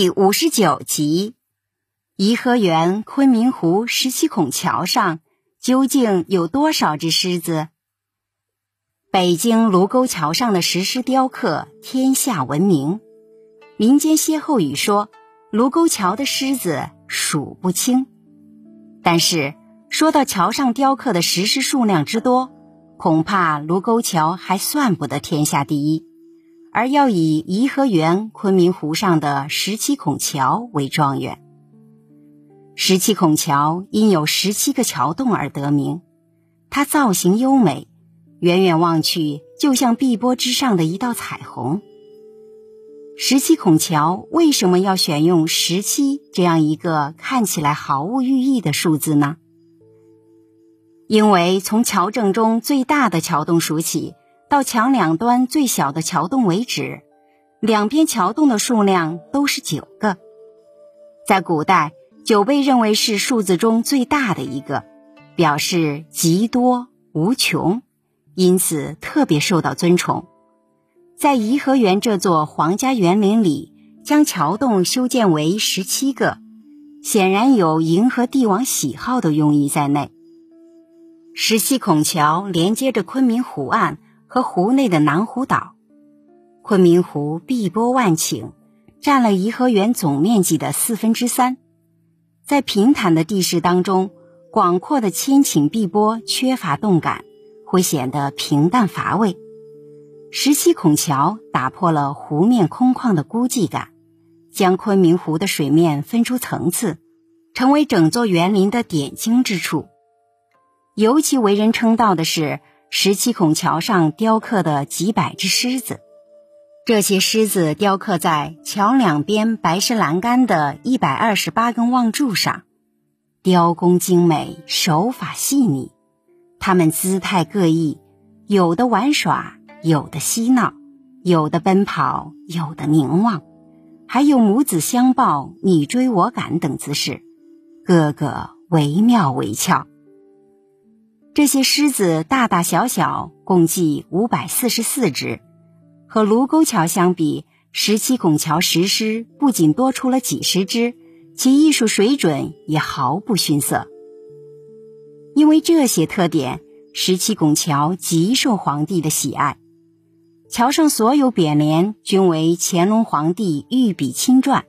第五十九集：颐和园昆明湖十七孔桥上究竟有多少只狮子？北京卢沟桥上的石狮雕刻天下闻名，民间歇后语说卢沟桥的狮子数不清。但是说到桥上雕刻的石狮数量之多，恐怕卢沟桥还算不得天下第一。而要以颐和园昆明湖上的十七孔桥为状元。十七孔桥因有十七个桥洞而得名，它造型优美，远远望去就像碧波之上的一道彩虹。十七孔桥为什么要选用十七这样一个看起来毫无寓意的数字呢？因为从桥正中最大的桥洞数起。到墙两端最小的桥洞为止，两边桥洞的数量都是九个。在古代，九被认为是数字中最大的一个，表示极多无穷，因此特别受到尊崇。在颐和园这座皇家园林里，将桥洞修建为十七个，显然有迎合帝王喜好的用意在内。十七孔桥连接着昆明湖岸。和湖内的南湖岛，昆明湖碧波万顷，占了颐和园总面积的四分之三。在平坦的地势当中，广阔的千顷碧波缺乏动感，会显得平淡乏味。十七孔桥打破了湖面空旷的孤寂感，将昆明湖的水面分出层次，成为整座园林的点睛之处。尤其为人称道的是。十七孔桥上雕刻的几百只狮子，这些狮子雕刻在桥两边白石栏杆的一百二十八根望柱上，雕工精美，手法细腻。它们姿态各异，有的玩耍，有的嬉闹，有的奔跑，有的凝望，还有母子相抱、你追我赶等姿势，个个惟妙惟肖。这些狮子大大小小共计五百四十四只，和卢沟桥相比，十七拱桥石狮不仅多出了几十只，其艺术水准也毫不逊色。因为这些特点，十七拱桥极受皇帝的喜爱。桥上所有匾联均为乾隆皇帝御笔亲撰。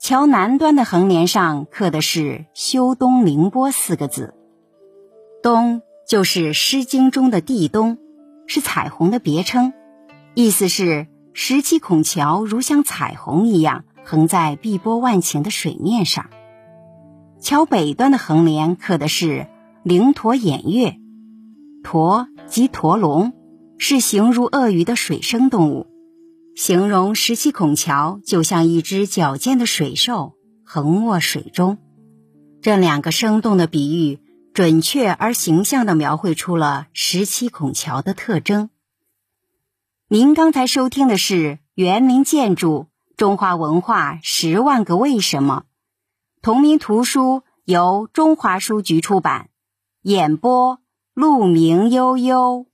桥南端的横联上刻的是“修东凌波”四个字。东就是《诗经》中的地东，是彩虹的别称，意思是十七孔桥如像彩虹一样横在碧波万顷的水面上。桥北端的横联刻的是“灵驼偃月”，驼即驼龙，是形如鳄鱼的水生动物，形容十七孔桥就像一只矫健的水兽横卧水中。这两个生动的比喻。准确而形象地描绘出了十七孔桥的特征。您刚才收听的是《园林建筑：中华文化十万个为什么》，同名图书由中华书局出版，演播：鹿鸣悠悠。